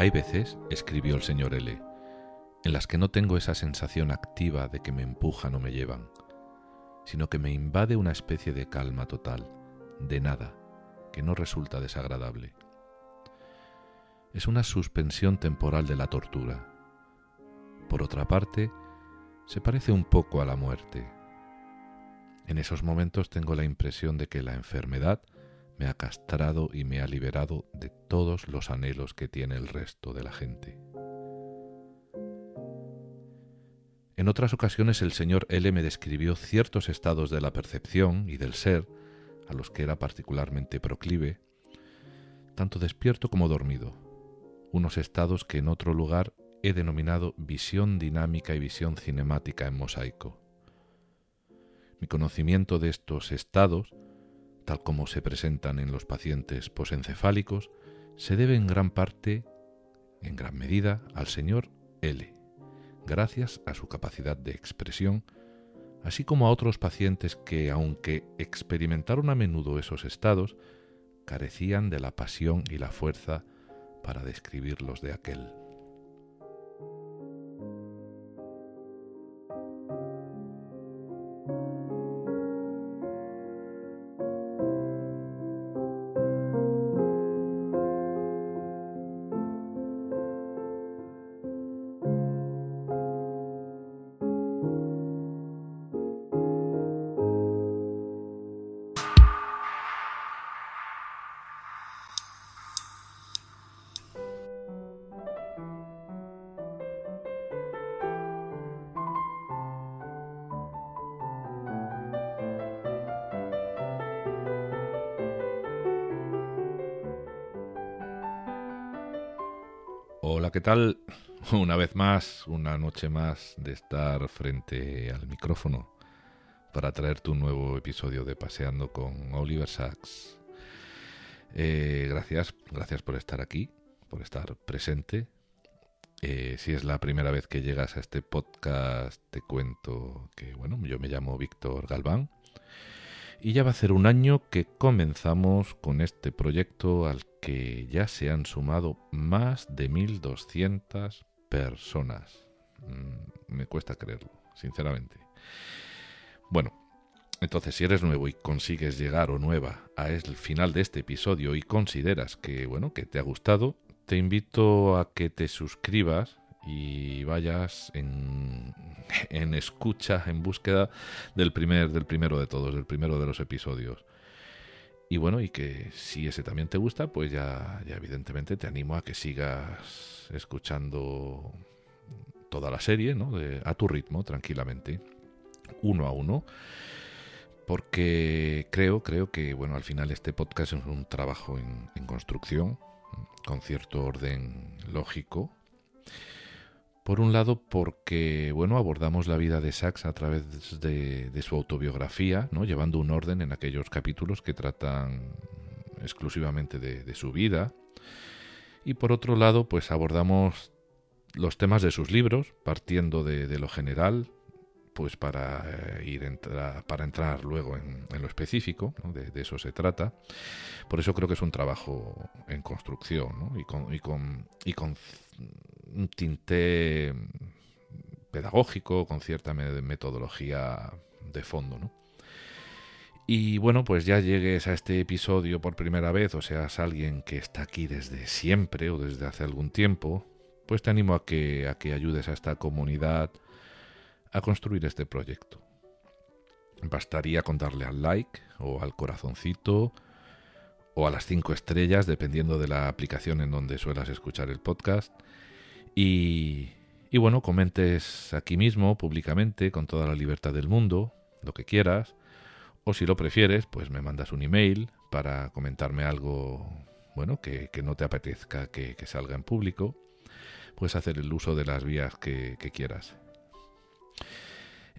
Hay veces, escribió el señor L., en las que no tengo esa sensación activa de que me empujan o me llevan, sino que me invade una especie de calma total, de nada, que no resulta desagradable. Es una suspensión temporal de la tortura. Por otra parte, se parece un poco a la muerte. En esos momentos tengo la impresión de que la enfermedad me ha castrado y me ha liberado de todos los anhelos que tiene el resto de la gente. En otras ocasiones el señor L me describió ciertos estados de la percepción y del ser, a los que era particularmente proclive, tanto despierto como dormido, unos estados que en otro lugar he denominado visión dinámica y visión cinemática en mosaico. Mi conocimiento de estos estados, tal como se presentan en los pacientes posencefálicos, se debe en gran parte, en gran medida, al señor L gracias a su capacidad de expresión, así como a otros pacientes que, aunque experimentaron a menudo esos estados, carecían de la pasión y la fuerza para describirlos de aquel. ¿Qué tal? Una vez más, una noche más de estar frente al micrófono para traerte un nuevo episodio de Paseando con Oliver Sacks. Eh, gracias, gracias por estar aquí, por estar presente. Eh, si es la primera vez que llegas a este podcast, te cuento que, bueno, yo me llamo Víctor Galván y ya va a ser un año que comenzamos con este proyecto al que ya se han sumado más de 1.200 personas. Mm, me cuesta creerlo, sinceramente. Bueno, entonces si eres nuevo y consigues llegar o nueva a el final de este episodio y consideras que, bueno, que te ha gustado, te invito a que te suscribas y vayas en, en, escucha, en búsqueda del primer, del primero de todos, del primero de los episodios. Y bueno, y que si ese también te gusta, pues ya, ya evidentemente te animo a que sigas escuchando toda la serie, ¿no? a tu ritmo, tranquilamente, uno a uno. Porque creo, creo que, bueno, al final este podcast es un trabajo en, en construcción, con cierto orden lógico, por un lado, porque bueno, abordamos la vida de Sachs a través de, su autobiografía, ¿no? llevando un orden en aquellos capítulos que tratan exclusivamente de, su vida. Y por otro lado, pues abordamos los temas de sus libros, partiendo de, lo general, pues para eh, ir para entrar luego en, lo específico, de, eso se trata. Por eso creo que es un trabajo en construcción y, con, y, con, y con un tinte pedagógico, con cierta metodología de fondo. Y bueno, pues ya llegues a este episodio por primera vez, o seas alguien que está aquí desde siempre o desde hace algún tiempo, pues te animo a que, a que ayudes a esta comunidad a construir este proyecto. Bastaría con darle al like o al corazoncito o a las cinco estrellas, dependiendo de la aplicación en donde suelas escuchar el podcast y, bueno, comentes aquí mismo, públicamente, con toda la libertad del mundo, lo que quieras. O si lo prefieres, pues me mandas un email para comentarme algo, bueno, que, no te apetezca que, salga en público. Puedes hacer el uso de las vías que, quieras.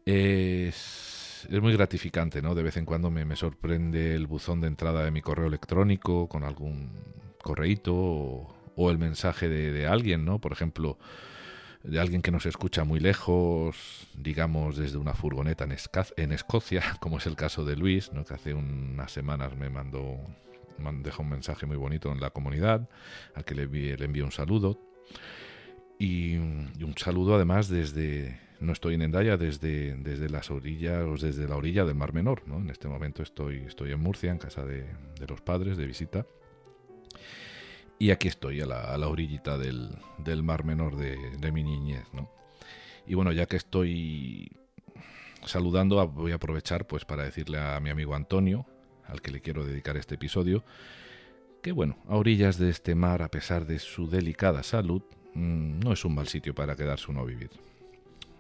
Es, es, muy gratificante, ¿no? De vez en cuando me, sorprende el buzón de entrada de mi correo electrónico con algún correíto o, el mensaje de, alguien, ¿no? Por ejemplo, de alguien que nos escucha muy lejos, digamos desde una furgoneta en, Escocia, como es el caso de Luis, ¿no? que hace unas semanas me mandó deja un mensaje muy bonito en la comunidad, al que le, le envío un saludo. Y, un saludo además desde, no estoy en Endaya, desde, desde las orillas, o desde la orilla del Mar Menor, ¿no? En este momento estoy, estoy en Murcia, en casa de, los padres, de visita. Y aquí estoy, a la, a la orillita del, del, Mar Menor de, de mi niñez, ¿no? Y bueno, ya que estoy saludando, voy a aprovechar pues para decirle a mi amigo Antonio, al que le quiero dedicar este episodio, que bueno, a orillas de este mar, a pesar de su delicada salud, Mm, no es un mal sitio para quedarse uno a vivir.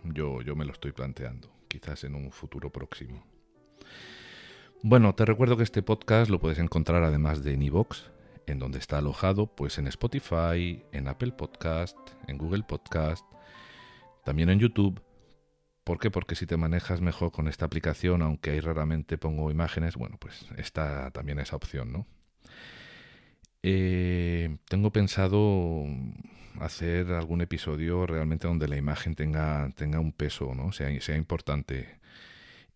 Yo, yo me lo estoy planteando, quizás en un futuro próximo. Bueno, te recuerdo que este podcast lo puedes encontrar además de en iVoox, en donde está alojado, pues en Spotify, en Apple Podcast, en Google Podcast, también en YouTube. ¿Por qué? Porque si te manejas mejor con esta aplicación, aunque ahí raramente pongo imágenes, bueno, pues está también esa opción, ¿no? Eh, tengo pensado hacer algún episodio realmente donde la imagen tenga, tenga un peso, ¿no? Sea, sea importante.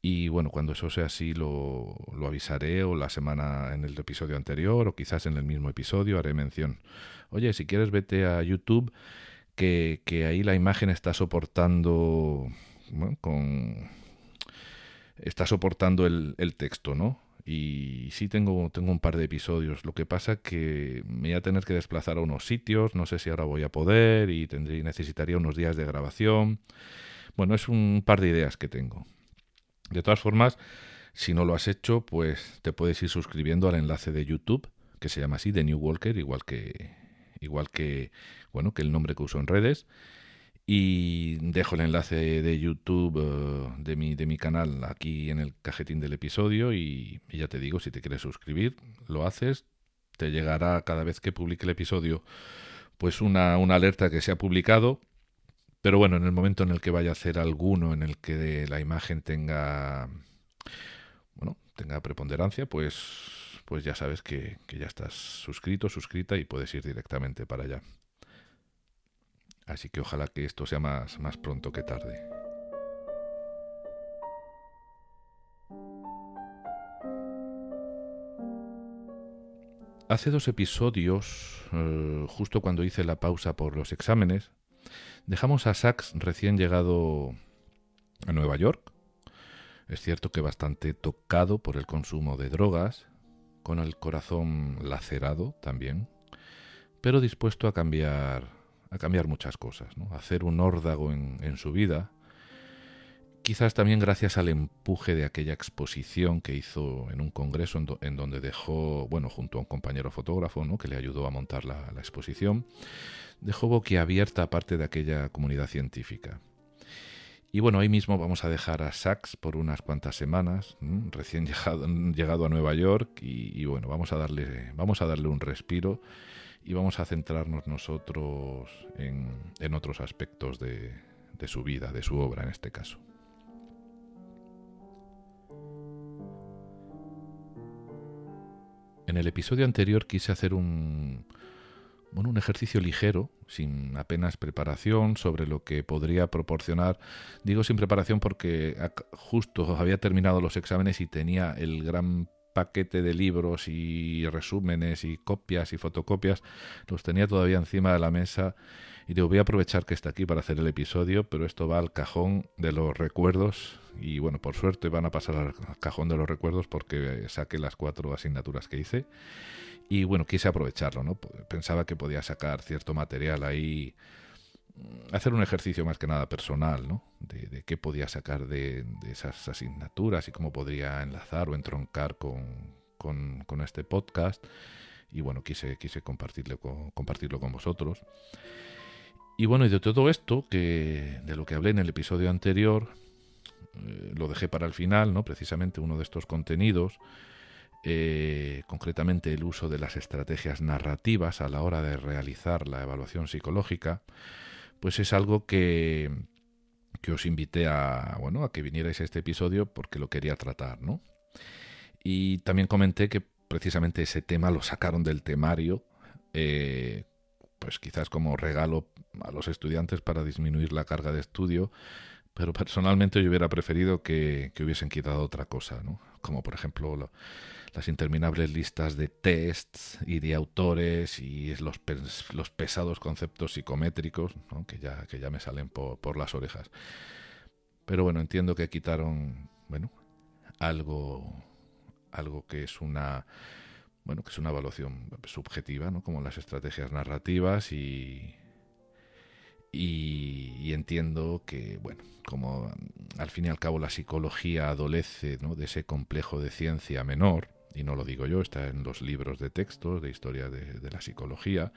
Y bueno, cuando eso sea así lo, lo, avisaré o la semana en el episodio anterior o quizás en el mismo episodio haré mención. Oye, si quieres vete a YouTube que, que ahí la imagen está soportando con está soportando el, el texto, ¿no? Y sí tengo, tengo un par de episodios. Lo que pasa que me voy a tener que desplazar a unos sitios. No sé si ahora voy a poder y tendré, necesitaría unos días de grabación. Bueno, es un par de ideas que tengo. De todas formas, si no lo has hecho, pues te puedes ir suscribiendo al enlace de YouTube, que se llama así, de New Walker, igual que, igual que, bueno, que el nombre que uso en redes. Y dejo el enlace de YouTube eh, de, mi, de mi canal aquí en el cajetín del episodio y, ya te digo, si te quieres suscribir, lo haces, te llegará cada vez que publique el episodio pues una, una alerta que se ha publicado. Pero bueno, en el momento en el que vaya a hacer alguno en el que la imagen tenga bueno, tenga preponderancia, pues, pues ya sabes que, que ya estás suscrito, suscrita y puedes ir directamente para allá. Así que ojalá que esto sea más, más pronto que tarde. Hace dos episodios, eh, justo cuando hice la pausa por los exámenes, dejamos a Sachs recién llegado a Nueva York. Es cierto que bastante tocado por el consumo de drogas, con el corazón lacerado también, pero dispuesto a cambiar a cambiar muchas cosas, hacer un órdago en, su vida, quizás también gracias al empuje de aquella exposición que hizo en un congreso en, donde dejó, bueno, junto a un compañero fotógrafo, ¿no? que le ayudó a montar la, exposición, dejó boquiabierta parte de aquella comunidad científica. Y bueno, ahí mismo vamos a dejar a Sachs por unas cuantas semanas, recién llegado, llegado, a Nueva York, y, y, bueno, vamos a darle, vamos a darle un respiro y vamos a centrarnos nosotros en, otros aspectos de, su vida, de su obra en este caso. En el episodio anterior quise hacer un, bueno, un ejercicio ligero, sin apenas preparación, sobre lo que podría proporcionar. Digo sin preparación porque justo había terminado los exámenes y tenía el gran paquete de libros y resúmenes y copias y fotocopias, los tenía todavía encima de la mesa y digo, voy a aprovechar que está aquí para hacer el episodio, pero esto va al cajón de los recuerdos y bueno, por suerte van a pasar al cajón de los recuerdos porque saqué las cuatro asignaturas que hice y bueno, quise aprovecharlo, ¿no? Pensaba que podía sacar cierto material ahí hacer un ejercicio más que nada personal, ¿no? De, qué podía sacar de, esas asignaturas y cómo podría enlazar o entroncar con, este podcast. Y bueno, quise, quise compartirlo, con, compartirlo con vosotros. Y bueno, y de todo esto, que de lo que hablé en el episodio anterior, eh, lo dejé para el final, ¿no? Precisamente uno de estos contenidos, eh, concretamente el uso de las estrategias narrativas a la hora de realizar la evaluación psicológica pues es algo que, que os invité a, bueno, a que vinierais a este episodio porque lo quería tratar, ¿no? Y también comenté que precisamente ese tema lo sacaron del temario, eh, pues quizás como regalo a los estudiantes para disminuir la carga de estudio, pero personalmente yo hubiera preferido que, hubiesen quitado otra cosa, ¿no? Como por ejemplo las interminables listas de tests y de autores y los, los pesados conceptos psicométricos, que, ya, que ya me salen por, por las orejas. Pero bueno, entiendo que quitaron, bueno, algo, algo que es una, bueno, que es una evaluación subjetiva, ¿no? Como las estrategias narrativas y, y, entiendo que, bueno, como al fin y al cabo la psicología adolece ¿no? de ese complejo de ciencia menor, y no lo digo yo, está en los libros de textos de historia de, de la psicología,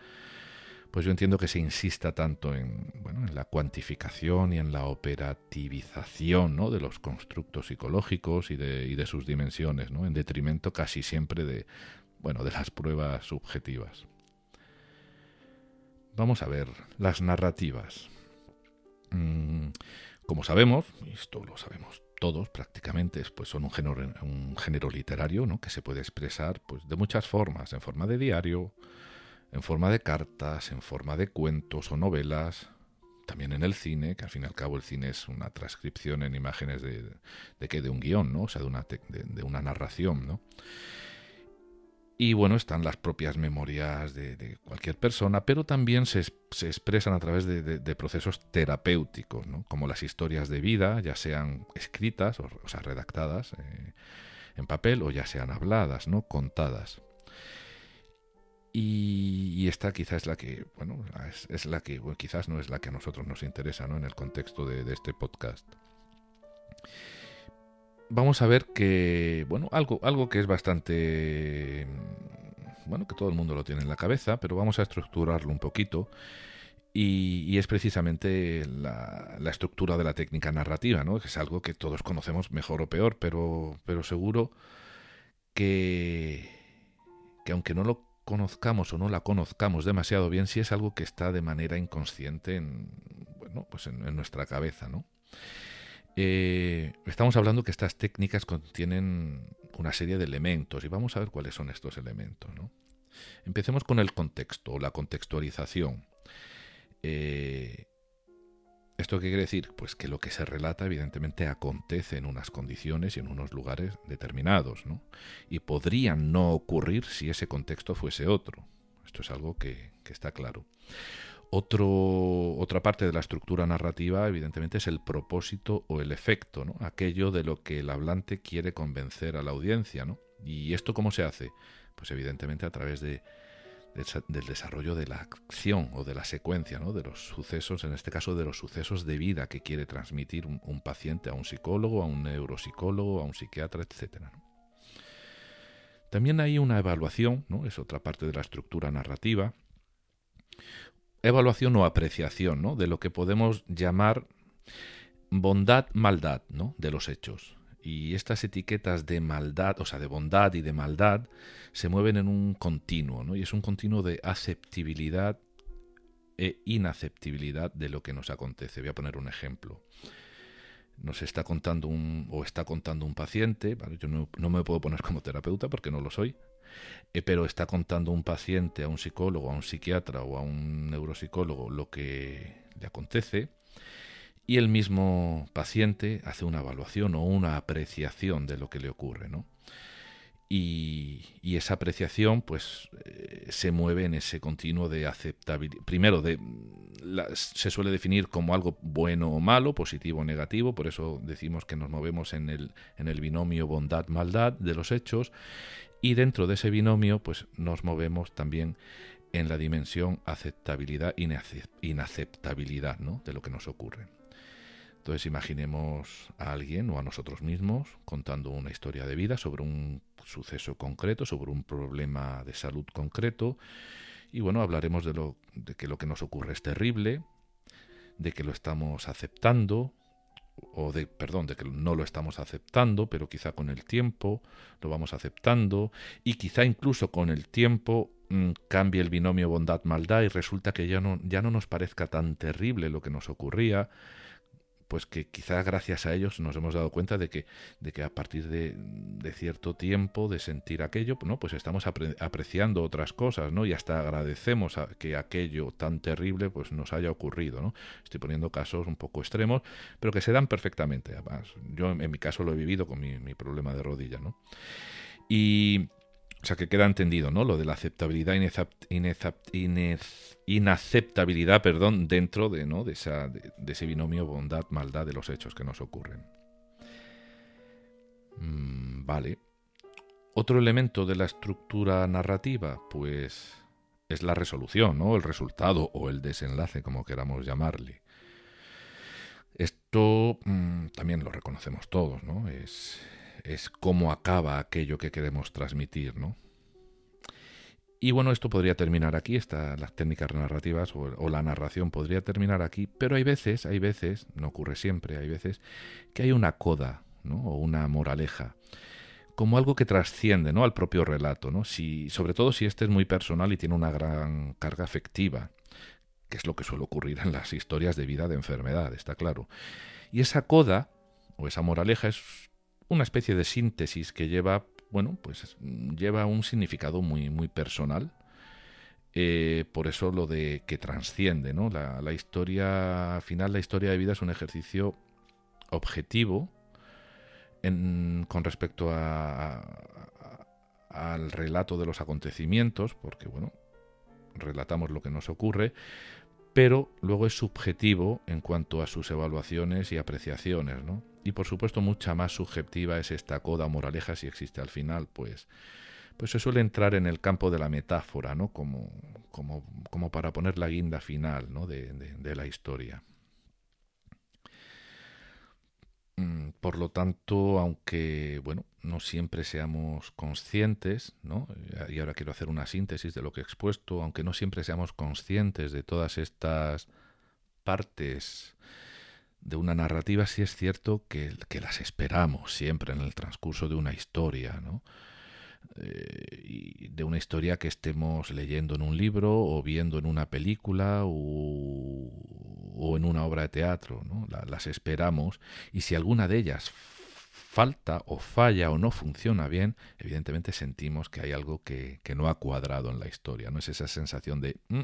pues yo entiendo que se insista tanto en, bueno, en la cuantificación y en la operativización ¿no? de los constructos psicológicos y de, y de sus dimensiones, ¿no? en detrimento casi siempre de, bueno, de las pruebas subjetivas. Vamos a ver las narrativas. Mm, como sabemos, esto lo sabemos todos prácticamente, pues son un género, un género literario ¿no? que se puede expresar pues, de muchas formas, en forma de diario, en forma de cartas, en forma de cuentos o novelas, también en el cine, que al fin y al cabo el cine es una transcripción en imágenes de, de, de un guion, ¿no? o sea, de una, de, una narración. ¿no? Y bueno, están las propias memorias de, cualquier persona, pero también se, se expresan a través de, procesos terapéuticos, ¿no? como las historias de vida, ya sean escritas, o, sea, redactadas eh, en papel, o ya sean habladas, ¿no? contadas. Y, esta quizás es la que, bueno, es, la que, quizás no es la que a nosotros nos interesa, ¿no? En el contexto de, este podcast. Vamos a ver que, bueno, algo, algo que es bastante, bueno, que todo el mundo lo tiene en la cabeza, pero vamos a estructurarlo un poquito. Y, es precisamente la, la, estructura de la técnica narrativa, ¿no? Que es algo que todos conocemos mejor o peor, pero, pero seguro que, que aunque no lo conozcamos o no la conozcamos demasiado bien, si es algo que está de manera inconsciente en, bueno, pues en, nuestra cabeza, ¿no? Eh, estamos hablando que estas técnicas contienen una serie de elementos y vamos a ver cuáles son estos elementos. Empecemos con el contexto o la contextualización. Eh, ¿Esto qué quiere decir? Pues que lo que se relata evidentemente acontece en unas condiciones y en unos lugares determinados, ¿no? Y podrían no ocurrir si ese contexto fuese otro. Esto es algo que, está claro. Otro, otra parte de la estructura narrativa, evidentemente, es el propósito o el efecto, ¿no? Aquello de lo que el hablante quiere convencer a la audiencia. ¿Y esto cómo se hace? Pues evidentemente a través de del desarrollo de la acción o de la secuencia, ¿no? de los sucesos, en este caso de los sucesos de vida que quiere transmitir un, paciente a un psicólogo, a un neuropsicólogo, a un psiquiatra, etc. También hay una evaluación, es otra parte de la estructura narrativa, evaluación o apreciación ¿no? de lo que podemos llamar bondad-maldad ¿no? de los hechos. Y estas etiquetas de maldad, o sea, de bondad y de maldad, se mueven en un continuo, ¿no? Y es un continuo de aceptibilidad e inaceptibilidad de lo que nos acontece. Voy a poner un ejemplo. Nos está contando un, o está contando un paciente, yo no, me puedo poner como terapeuta porque no lo soy, eh, pero está contando un paciente a un psicólogo, a un psiquiatra o a un neuropsicólogo lo que le acontece y el mismo paciente hace una evaluación o una apreciación de lo que le ocurre, ¿no? Y, esa apreciación pues eh, se mueve en ese continuo de aceptabilidad. Primero, de, se suele definir como algo bueno o malo, positivo o negativo, por eso decimos que nos movemos en el binomio bondad-maldad de los hechos, y dentro de ese binomio pues nos movemos también en la dimensión aceptabilidad-inaceptabilidad ¿no? de lo que nos ocurre. Entonces imaginemos a alguien o a nosotros mismos contando una historia de vida sobre un suceso concreto, sobre un problema de salud concreto. Y bueno, hablaremos de, lo, de que lo que nos ocurre es terrible, de que lo estamos aceptando, o de, perdón, de que no lo estamos aceptando, pero quizá con el tiempo lo vamos aceptando, y quizá incluso con el tiempo mm, cambie el binomio bondad-maldad y resulta que ya no, ya no nos parezca tan terrible lo que nos ocurría, pues que quizás gracias a ellos nos hemos dado cuenta de que, de que a partir de, cierto tiempo de sentir aquello, ¿no? pues estamos apreciando otras cosas, ¿no? Y hasta agradecemos a que aquello tan terrible pues nos haya ocurrido, ¿no? Estoy poniendo casos un poco extremos, pero que se dan perfectamente. Además, yo en, mi caso lo he vivido con mi, mi problema de rodilla, ¿no? Y o sea, que queda entendido, ¿no? Lo de la aceptabilidad, inaceptabilidad, perdón, dentro de, ¿no? de, esa, de, ese binomio bondad-maldad de los hechos que nos ocurren. Mm, vale. Otro elemento de la estructura narrativa, pues, es la resolución, ¿no? El resultado o el desenlace, como queramos llamarle. Esto mm, también lo reconocemos todos, ¿no? Es, es cómo acaba aquello que queremos transmitir, ¿no? Y bueno, esto podría terminar aquí, esta, las técnicas narrativas o, la narración podría terminar aquí, pero hay veces, hay veces, no ocurre siempre, hay veces que hay una coda, ¿no? O una moraleja, como algo que trasciende, ¿no? Al propio relato, ¿no? Si, sobre todo si este es muy personal y tiene una gran carga afectiva, que es lo que suele ocurrir en las historias de vida de enfermedad, está claro. Y esa coda o esa moraleja es una especie de síntesis que lleva, bueno, pues lleva un significado muy, muy personal. Eh, por eso lo de que trasciende, ¿no? La, historia final, la historia de vida es un ejercicio objetivo con respecto a, al relato de los acontecimientos, porque bueno, relatamos lo que nos ocurre, pero luego es subjetivo en cuanto a sus evaluaciones y apreciaciones, ¿no? Y por supuesto mucha más subjetiva es esta coda moraleja si existe al final, pues, pues se suele entrar en el campo de la metáfora, ¿no? Como, como, como para poner la guinda final ¿no? de, de la historia. Mm, por lo tanto, aunque bueno, no siempre seamos conscientes, ¿no? y ahora quiero hacer una síntesis de lo que he expuesto, aunque no siempre seamos conscientes de todas estas partes de una narrativa sí es cierto que, que, las esperamos siempre en el transcurso de una historia, ¿no? Eh, de una historia que estemos leyendo en un libro o viendo en una película o, o en una obra de teatro, ¿no? las esperamos y si alguna de ellas falta o falla o no funciona bien, evidentemente sentimos que hay algo que, que no ha cuadrado en la historia, no es esa sensación de mm,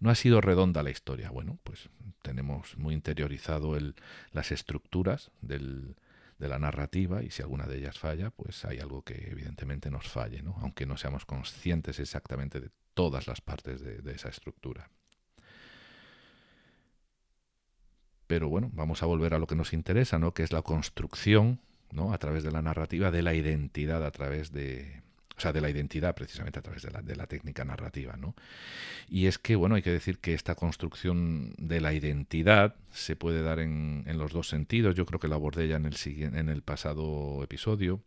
no ha sido redonda la historia. Bueno, pues tenemos muy interiorizado el, las estructuras del, de la narrativa y si alguna de ellas falla, pues hay algo que evidentemente nos falle, ¿no? aunque no seamos conscientes exactamente de todas las partes de, de esa estructura. Pero bueno, vamos a volver a lo que nos interesa, ¿no? que es la construcción ¿no? a través de la narrativa de la identidad, a través de, o sea, de la identidad precisamente a través de la, la técnica narrativa, ¿no? Y es que, bueno, hay que decir que esta construcción de la identidad se puede dar en, los dos sentidos, yo creo que lo abordé ya en el, en el pasado episodio.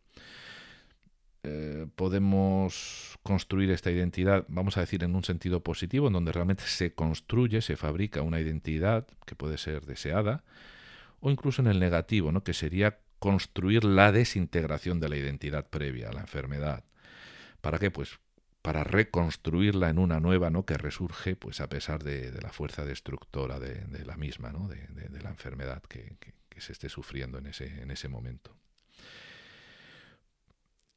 Eh, podemos construir esta identidad, vamos a decir, en un sentido positivo, en donde realmente se construye, se fabrica una identidad que puede ser deseada, o incluso en el negativo, ¿no? que sería construir la desintegración de la identidad previa a la enfermedad. ¿Para qué? Pues para reconstruirla en una nueva, ¿no? Que resurge, pues a pesar de, la fuerza destructora de, la misma, ¿no? De, la enfermedad que, se esté sufriendo en ese, en ese momento.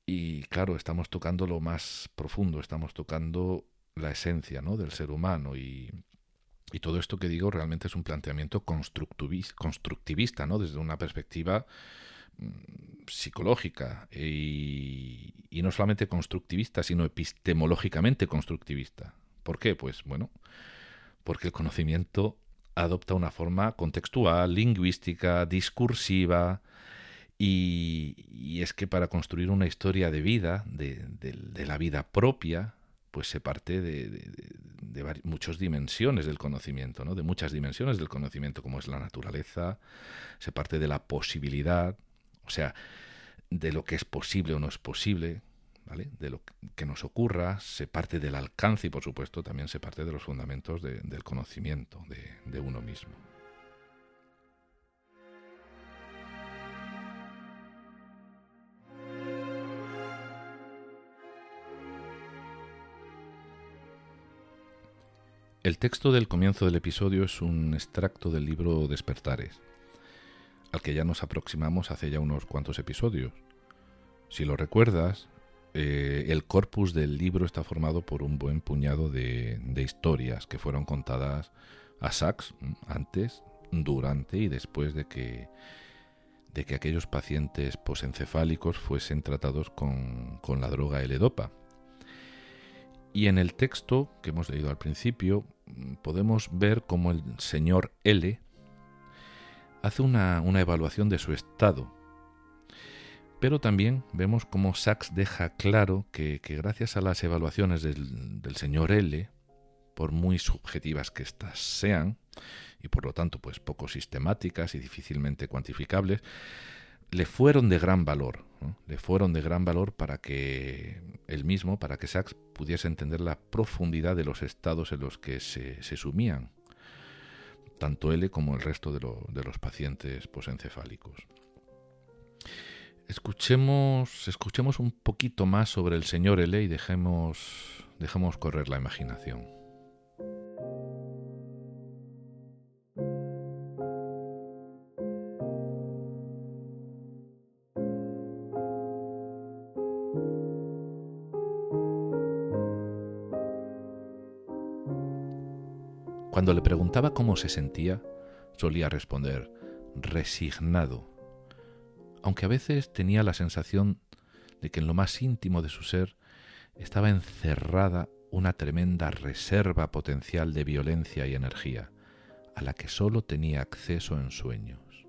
Y claro, estamos tocando lo más profundo, estamos tocando la esencia ¿no? del ser humano y, y todo esto que digo realmente es un planteamiento constructivista, ¿no? desde una perspectiva psicológica y, no solamente constructivista, sino epistemológicamente constructivista. ¿Por qué? Pues bueno, porque el conocimiento adopta una forma contextual, lingüística, discursiva, y, es que para construir una historia de vida, de, la vida propia, pues se parte de, de, muchas dimensiones del conocimiento, ¿no? de muchas dimensiones del conocimiento, como es la naturaleza, se parte de la posibilidad, o sea, de lo que es posible o no es posible, ¿vale? De lo que nos ocurra, se parte del alcance y por supuesto también se parte de los fundamentos del conocimiento de, uno mismo. El texto del comienzo del episodio es un extracto del libro Despertares, al que ya nos aproximamos hace ya unos cuantos episodios. Si lo recuerdas, eh, el corpus del libro está formado por un buen puñado de, historias que fueron contadas a Sachs antes, durante y después de que, de que aquellos pacientes posencefálicos fuesen tratados con, con la droga L-Dopa. Y en el texto que hemos leído al principio podemos ver cómo el señor L hace una, una evaluación de su estado. Pero también vemos cómo Sachs deja claro que, que gracias a las evaluaciones del, del señor L, por muy subjetivas que éstas sean, y por lo tanto pues poco sistemáticas y difícilmente cuantificables, le fueron de gran valor, le fueron de gran valor para que él mismo, para que Sachs pudiese entender la profundidad de los estados en los que se, se sumían, tanto él como el resto de, de los pacientes posencefálicos. Escuchemos, escuchemos un poquito más sobre el señor L y dejemos, dejemos correr la imaginación. Cuando le preguntaba cómo se sentía, solía responder resignado, aunque a veces tenía la sensación de que en lo más íntimo de su ser estaba encerrada una tremenda reserva potencial de violencia y energía, a la que sólo tenía acceso en sueños.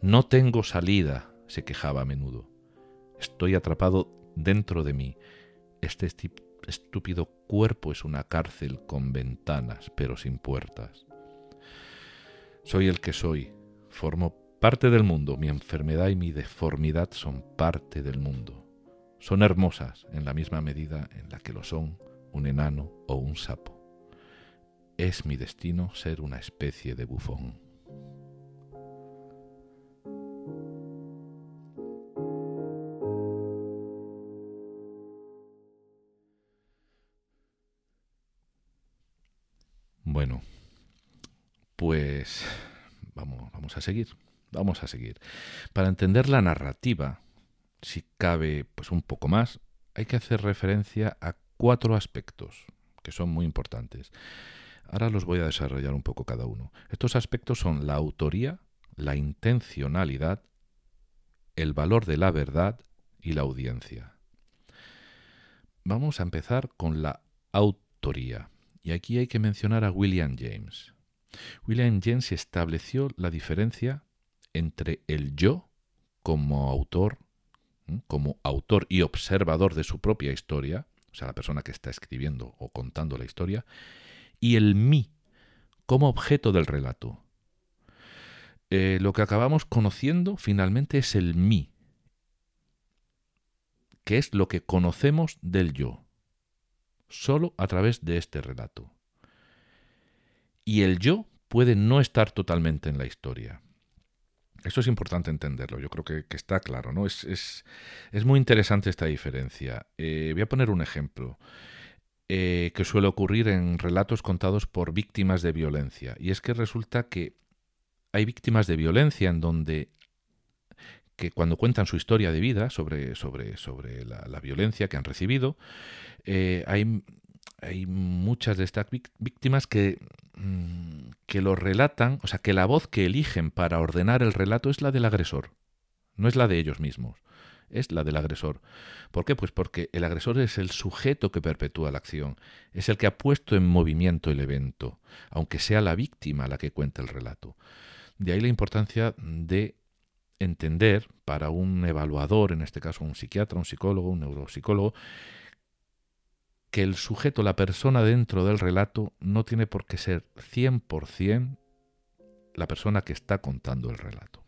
No tengo salida, se quejaba a menudo. Estoy atrapado dentro de mí. Este estúpido cuerpo es una cárcel con ventanas, pero sin puertas. Soy el que soy, formo parte del mundo, mi enfermedad y mi deformidad son parte del mundo. Son hermosas en la misma medida en la que lo son un enano o un sapo. Es mi destino ser una especie de bufón. Bueno, pues vamos, a seguir, vamos a seguir. Para entender la narrativa, si cabe pues un poco más, hay que hacer referencia a cuatro aspectos que son muy importantes. Ahora los voy a desarrollar un poco cada uno. Estos aspectos son la autoría, la intencionalidad, el valor de la verdad y la audiencia. Vamos a empezar con la autoría. Y aquí hay que mencionar a William James. William James estableció la diferencia entre el yo como autor, como autor y observador de su propia historia, o sea, la persona que está escribiendo o contando la historia, y el mí como objeto del relato. Eh, lo que acabamos conociendo finalmente es el mí, que es lo que conocemos del yo solo a través de este relato. Y el yo puede no estar totalmente en la historia. Esto es importante entenderlo, yo creo que, está claro, ¿no? Es, es, muy interesante esta diferencia. Eh, voy a poner un ejemplo eh, que suele ocurrir en relatos contados por víctimas de violencia. Y es que resulta que hay víctimas de violencia en donde que cuando cuentan su historia de vida sobre, sobre, sobre la, violencia que han recibido, eh, hay, hay, muchas de estas víctimas que, mm, que lo relatan, o sea, que la voz que eligen para ordenar el relato es la del agresor, no es la de ellos mismos, es la del agresor. ¿Por qué? Pues porque el agresor es el sujeto que perpetúa la acción, es el que ha puesto en movimiento el evento, aunque sea la víctima la que cuenta el relato. De ahí la importancia de entender para un evaluador, en este caso un psiquiatra, un psicólogo, un neuropsicólogo, que el sujeto, la persona dentro del relato, no tiene por qué ser 100% la persona que está contando el relato.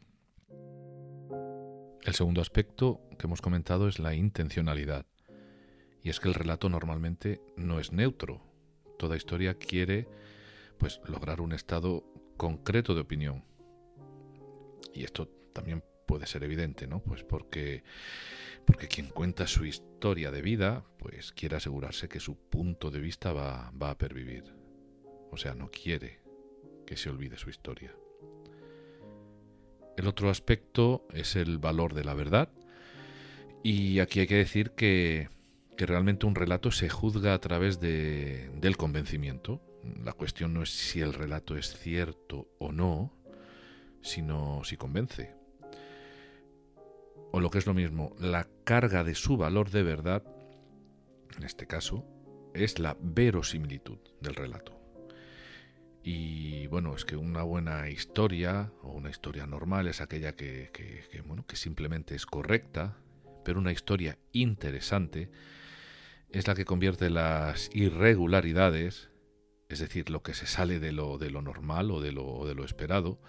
El segundo aspecto que hemos comentado es la intencionalidad. Y es que el relato normalmente no es neutro. Toda historia quiere pues lograr un estado concreto de opinión. Y esto también puede ser evidente, ¿no? Pues porque, porque quien cuenta su historia de vida, pues quiere asegurarse que su punto de vista va, va a pervivir. O sea, no quiere que se olvide su historia. El otro aspecto es el valor de la verdad. Y aquí hay que decir que, realmente un relato se juzga a través de, del convencimiento. La cuestión no es si el relato es cierto o no, sino si convence. O lo que es lo mismo, la carga de su valor de verdad, en este caso, es la verosimilitud del relato. Y bueno, es que una buena historia o una historia normal es aquella que, bueno, que simplemente es correcta, pero una historia interesante es la que convierte las irregularidades, es decir, lo que se sale de lo, de lo normal o de lo, de lo esperado,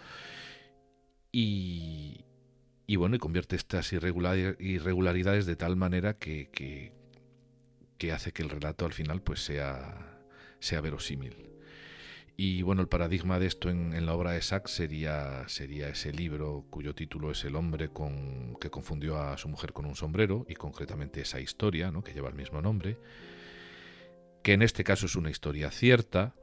y, y bueno, y convierte estas irregularidades de tal manera que, que, hace que el relato al final pues sea, sea verosímil. Y bueno, el paradigma de esto en, la obra de Sachs sería, sería ese libro cuyo título es El hombre con, que confundió a su mujer con un sombrero, y concretamente esa historia, ¿no? que lleva el mismo nombre, que en este caso es una historia cierta,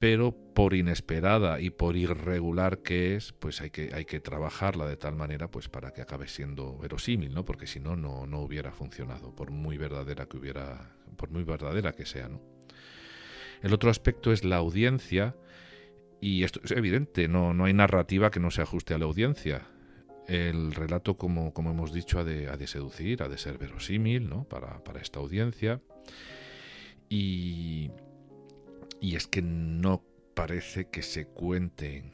pero por inesperada y por irregular que es, pues hay que, hay que trabajarla de tal manera pues para que acabe siendo verosímil, ¿no? Porque si no, no, no hubiera funcionado, por muy verdadera que hubiera, por muy verdadera que sea, ¿no? El otro aspecto es la audiencia, y esto es evidente, no, no hay narrativa que no se ajuste a la audiencia. El relato, como, como hemos dicho, ha de, seducir, ha de ser verosímil ¿no? para, para esta audiencia. Y, y es que no parece que se cuente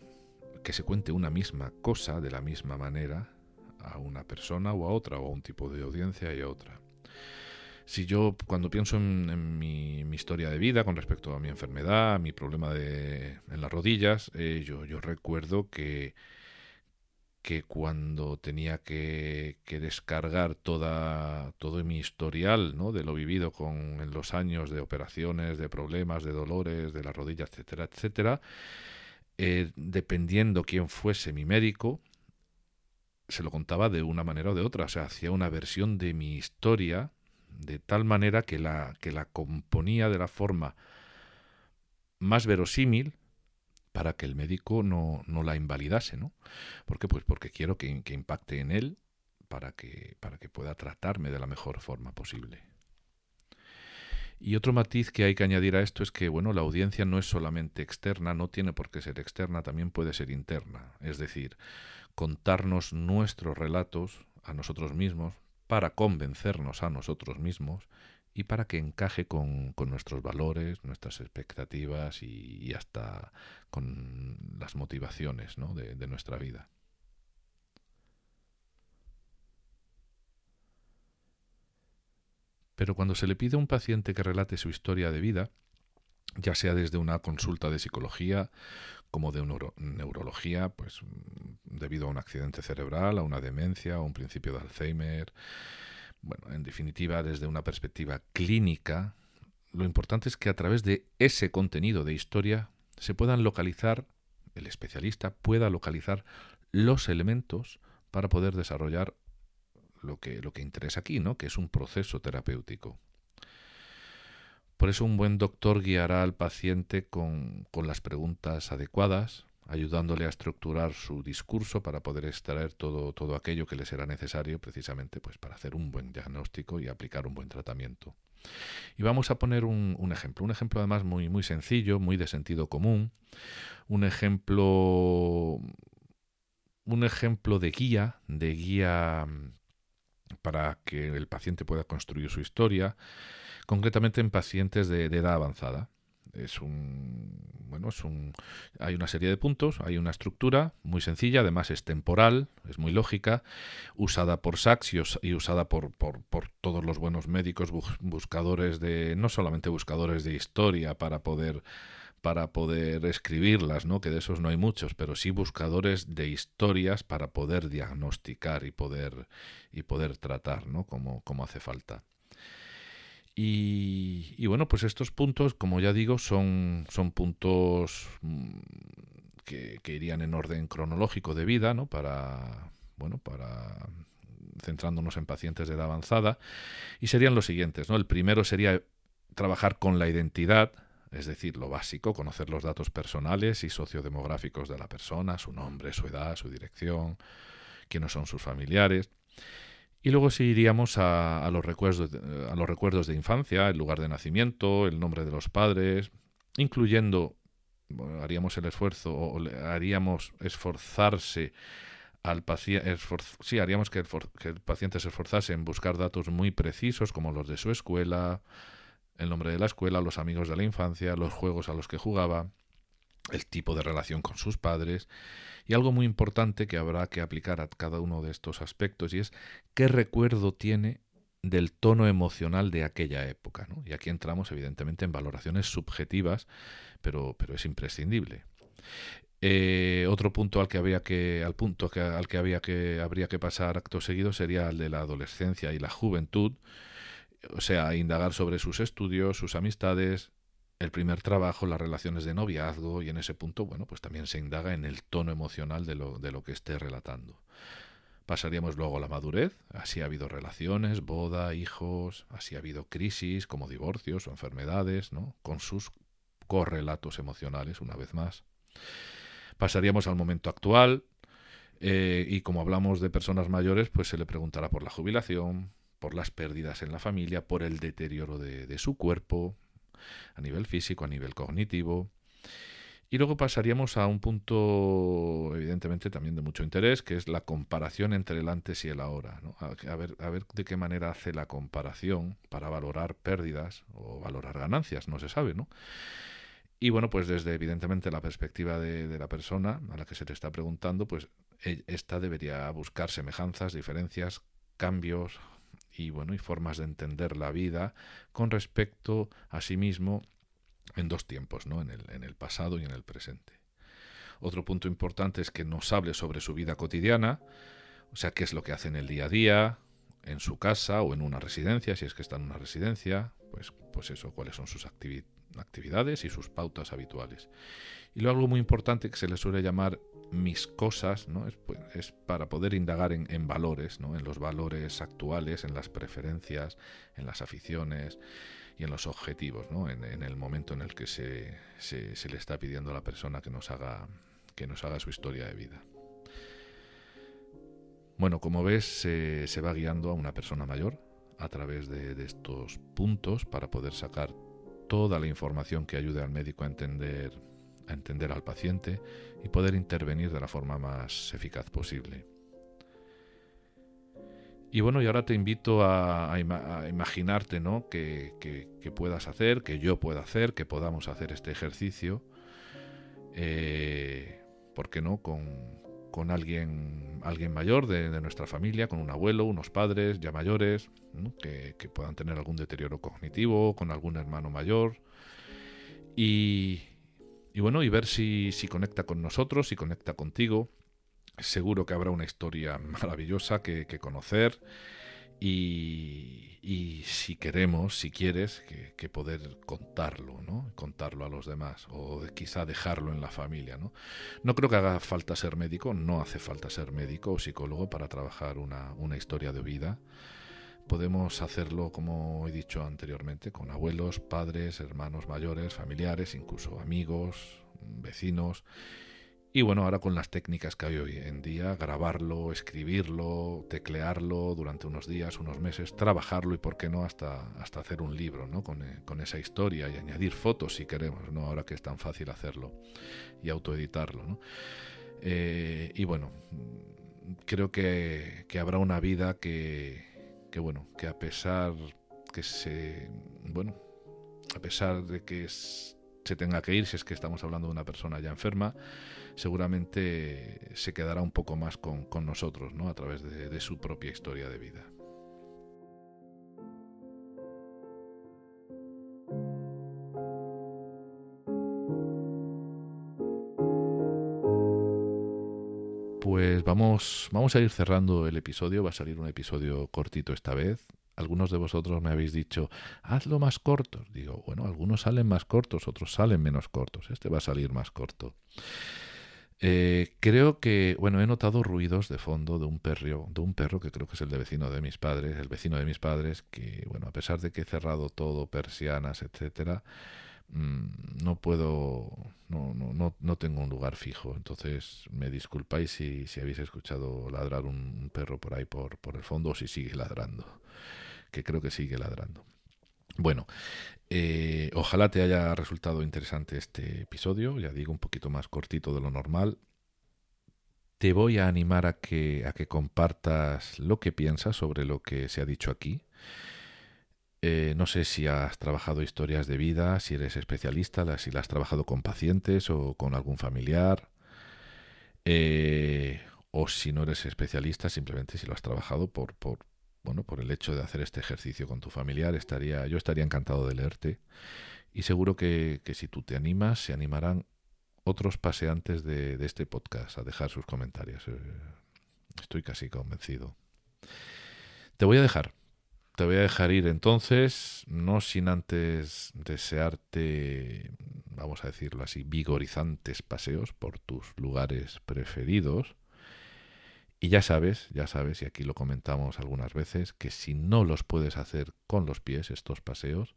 que se cuente una misma cosa de la misma manera a una persona o a otra, o a un tipo de audiencia y a otra. Si yo, cuando pienso en, mi, historia de vida con respecto a mi enfermedad, mi problema de, en las rodillas, eh, yo, yo recuerdo que, que cuando tenía que, descargar toda, todo mi historial ¿no? de lo vivido con, en los años de operaciones, de problemas, de dolores, de las rodillas, etcétera, etcétera, eh, dependiendo quién fuese mi médico, se lo contaba de una manera o de otra. O sea, hacía una versión de mi historia de tal manera que la, que la componía de la forma más verosímil para que el médico no, no la invalidase, ¿no? ¿Por qué? Pues porque quiero que, que impacte en él para que, para que pueda tratarme de la mejor forma posible. Y otro matiz que hay que añadir a esto es que, bueno, la audiencia no es solamente externa, no tiene por qué ser externa, también puede ser interna. Es decir, contarnos nuestros relatos a nosotros mismos, para convencernos a nosotros mismos y para que encaje con, nuestros valores, nuestras expectativas y, hasta con las motivaciones de, nuestra vida. Pero cuando se le pide a un paciente que relate su historia de vida, ya sea desde una consulta de psicología como de neurología, pues mm, debido a un accidente cerebral, a una demencia, a un principio de Alzheimer. Bueno, en definitiva, desde una perspectiva clínica, lo importante es que a través de ese contenido de historia se puedan localizar, el especialista pueda localizar los elementos para poder desarrollar lo que, lo que interesa aquí, ¿no? que es un proceso terapéutico. Por eso un buen doctor guiará al paciente con, las preguntas adecuadas, ayudándole a estructurar su discurso para poder extraer todo, todo aquello que le será necesario precisamente pues, para hacer un buen diagnóstico y aplicar un buen tratamiento. Y vamos a poner un, un, ejemplo, un ejemplo además muy, muy sencillo, muy de sentido común, un ejemplo, un ejemplo de guía, de guía para que el paciente pueda construir su historia, concretamente en pacientes de, edad avanzada. Es un bueno, es un hay una serie de puntos, hay una estructura muy sencilla, además es temporal, es muy lógica, usada por Sachs y, usada por, por, por, todos los buenos médicos buscadores de no solamente buscadores de historia para poder para poder escribirlas, ¿no? Que de esos no hay muchos, pero sí buscadores de historias para poder diagnosticar y poder y poder tratar, ¿no? Como, como hace falta. Y, bueno, pues estos puntos, como ya digo, son, son puntos mm, que, irían en orden cronológico de vida, ¿no? Para, bueno, para centrándonos en pacientes de edad avanzada, y serían los siguientes, ¿no? El primero sería trabajar con la identidad, es decir, lo básico, conocer los datos personales y sociodemográficos de la persona, su nombre, su edad, su dirección, quiénes son sus familiares. Y luego sí iríamos a, los recuerdos, a los recuerdos de infancia, el lugar de nacimiento, el nombre de los padres, incluyendo, haríamos el esfuerzo, o haríamos esforzarse al paciente, sí, haríamos que el, paciente se esforzase en buscar datos muy precisos, como los de su escuela, el nombre de la escuela, los amigos de la infancia, los juegos a los que jugaba, el tipo de relación con sus padres y algo muy importante que habrá que aplicar a cada uno de estos aspectos y es qué recuerdo tiene del tono emocional de aquella época. Y aquí entramos evidentemente en valoraciones subjetivas, pero, pero es imprescindible. Eh, otro punto al que había que, al punto que, al que había que habría que pasar acto seguido sería el de la adolescencia y la juventud, o sea, indagar sobre sus estudios, sus amistades, el primer trabajo, las relaciones de noviazgo, y en ese punto, bueno, pues también se indaga en el tono emocional de lo, de lo que esté relatando. Pasaríamos luego a la madurez, así ha habido relaciones, boda, hijos, así ha habido crisis como divorcios o enfermedades, ¿no? con sus correlatos emocionales, una vez más. Pasaríamos al momento actual eh, y como hablamos de personas mayores, pues se le preguntará por la jubilación, por las pérdidas en la familia, por el deterioro de, su cuerpo, a nivel físico, a nivel cognitivo. Y luego pasaríamos a un punto, evidentemente, también de mucho interés, que es la comparación entre el antes y el ahora. A, ver, a ver de qué manera hace la comparación para valorar pérdidas o valorar ganancias, no se sabe, ¿no? Y bueno, pues desde evidentemente la perspectiva de, la persona a la que se le está preguntando, pues e, esta debería buscar semejanzas, diferencias, cambios y bueno, y formas de entender la vida con respecto a sí mismo en dos tiempos, ¿no? En el, en el pasado y en el presente. Otro punto importante es que nos hable sobre su vida cotidiana, o sea, qué es lo que hace en el día a día, en su casa o en una residencia, si es que está en una residencia, pues, pues eso, cuáles son sus actividades actividades y sus pautas habituales. Y luego algo muy importante que se le suele llamar mis cosas, ¿no? es, pues, es para poder indagar en, valores, ¿no? en los valores actuales, en las preferencias, en las aficiones y en los objetivos, ¿no? en, el momento en el que se, se, le está pidiendo a la persona que nos haga, que nos haga su historia de vida. Bueno, como ves, se, se va guiando a una persona mayor a través de, de estos puntos para poder sacar toda la información que ayude al médico a entender, a entender al paciente y poder intervenir de la forma más eficaz posible. Y bueno, y ahora te invito a, imaginarte ¿no? Que, puedas hacer, que yo pueda hacer, que podamos hacer este ejercicio, eh, ¿por qué no? Con, con alguien, alguien mayor de, nuestra familia, con un abuelo, unos padres ya mayores, que, puedan tener algún deterioro cognitivo, con algún hermano mayor. Y, bueno, y ver si, si conecta con nosotros, si conecta contigo. Seguro que habrá una historia maravillosa que, que conocer y, si queremos, si quieres, que, poder contarlo, ¿no? Contarlo a los demás o quizá dejarlo en la familia, ¿no? No creo que haga falta ser médico, no hace falta ser médico o psicólogo para trabajar una, una historia de vida. Podemos hacerlo, como he dicho anteriormente, con abuelos, padres, hermanos mayores, familiares, incluso amigos, vecinos y bueno, ahora con las técnicas que hay hoy en día, grabarlo, escribirlo, teclearlo durante unos días, unos meses, trabajarlo y por qué no hasta, hasta hacer un libro ¿no? con, eh, con esa historia y añadir fotos si queremos, ¿no? ahora que es tan fácil hacerlo y autoeditarlo. ¿no? Eh, y bueno, creo que, que, habrá una vida que, que, bueno, que a pesar que se, bueno, a pesar de que se tenga que ir, si es que estamos hablando de una persona ya enferma, seguramente se quedará un poco más con, nosotros, ¿no? A través de, su propia historia de vida. Pues vamos, vamos a ir cerrando el episodio. Va a salir un episodio cortito esta vez. Algunos de vosotros me habéis dicho, hazlo más corto. Digo, bueno, algunos salen más cortos, otros salen menos cortos. Este va a salir más corto. Eh, creo que, bueno, he notado ruidos de fondo de un perro, de un perro que creo que es el de vecino de mis padres, el vecino de mis padres, que, bueno, a pesar de que he cerrado todo, persianas, etcétera, mm, no puedo, no, no, no, tengo un lugar fijo. Entonces me disculpáis si, si habéis escuchado ladrar un perro por ahí por, por el fondo o si sigue ladrando, que creo que sigue ladrando. Bueno, eh, ojalá te haya resultado interesante este episodio, ya digo, un poquito más cortito de lo normal. Te voy a animar a que, a que compartas lo que piensas sobre lo que se ha dicho aquí. Eh, no sé si has trabajado historias de vida, si eres especialista, si las has trabajado con pacientes o con algún familiar. Eh, o si no eres especialista, simplemente si lo has trabajado por, por, bueno, por el hecho de hacer este ejercicio con tu familiar, estaría, yo estaría encantado de leerte. Y seguro que, si tú te animas, se animarán otros paseantes de, este podcast a dejar sus comentarios. Eh, estoy casi convencido. Te voy a dejar. Te voy a dejar ir entonces, no sin antes desearte, vamos a decirlo así, vigorizantes paseos por tus lugares preferidos y ya sabes, ya sabes, y aquí lo comentamos algunas veces, que si no los puedes hacer con los pies, estos paseos,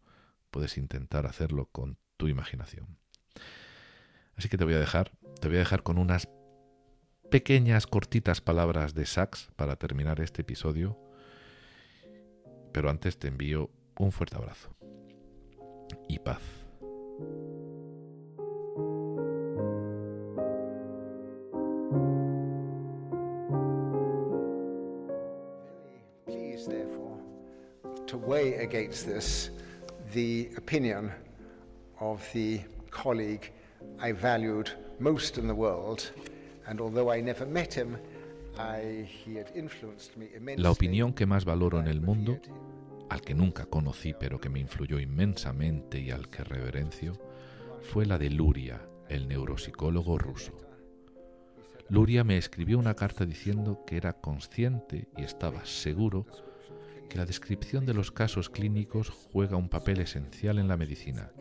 puedes intentar hacerlo con tu imaginación. Así que te voy a dejar, te voy a dejar con unas pequeñas, cortitas palabras de Sax para terminar este episodio. Pero antes te envío un fuerte abrazo y paz. Weigh against this the opinion of the colleague I valued most in the world, and although I never met him, I, he had influenced me immensely. La opinión que más valoro en el mundo, al que nunca conocí pero que me influyó inmensamente y al que reverencio, fue la de Luria, el neuropsicólogo ruso. Luria me escribió una carta diciendo que era consciente y estaba seguro que la descripción de los casos clínicos juega un papel esencial en la medicina,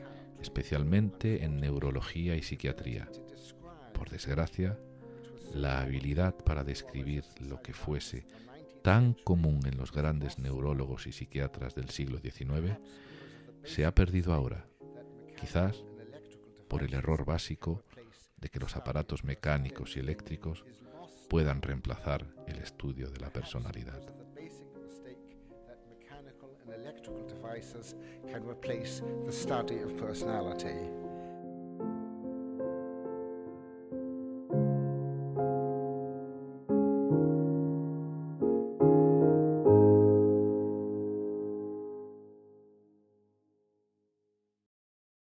especialmente en neurología y psiquiatría. Por desgracia, la habilidad para describir lo que fuese tan común en los grandes neurólogos y psiquiatras del siglo XIX se ha perdido ahora, quizás por el error básico de que los aparatos mecánicos y eléctricos puedan reemplazar el estudio de la personalidad. Electrical devices can replace the study of personality.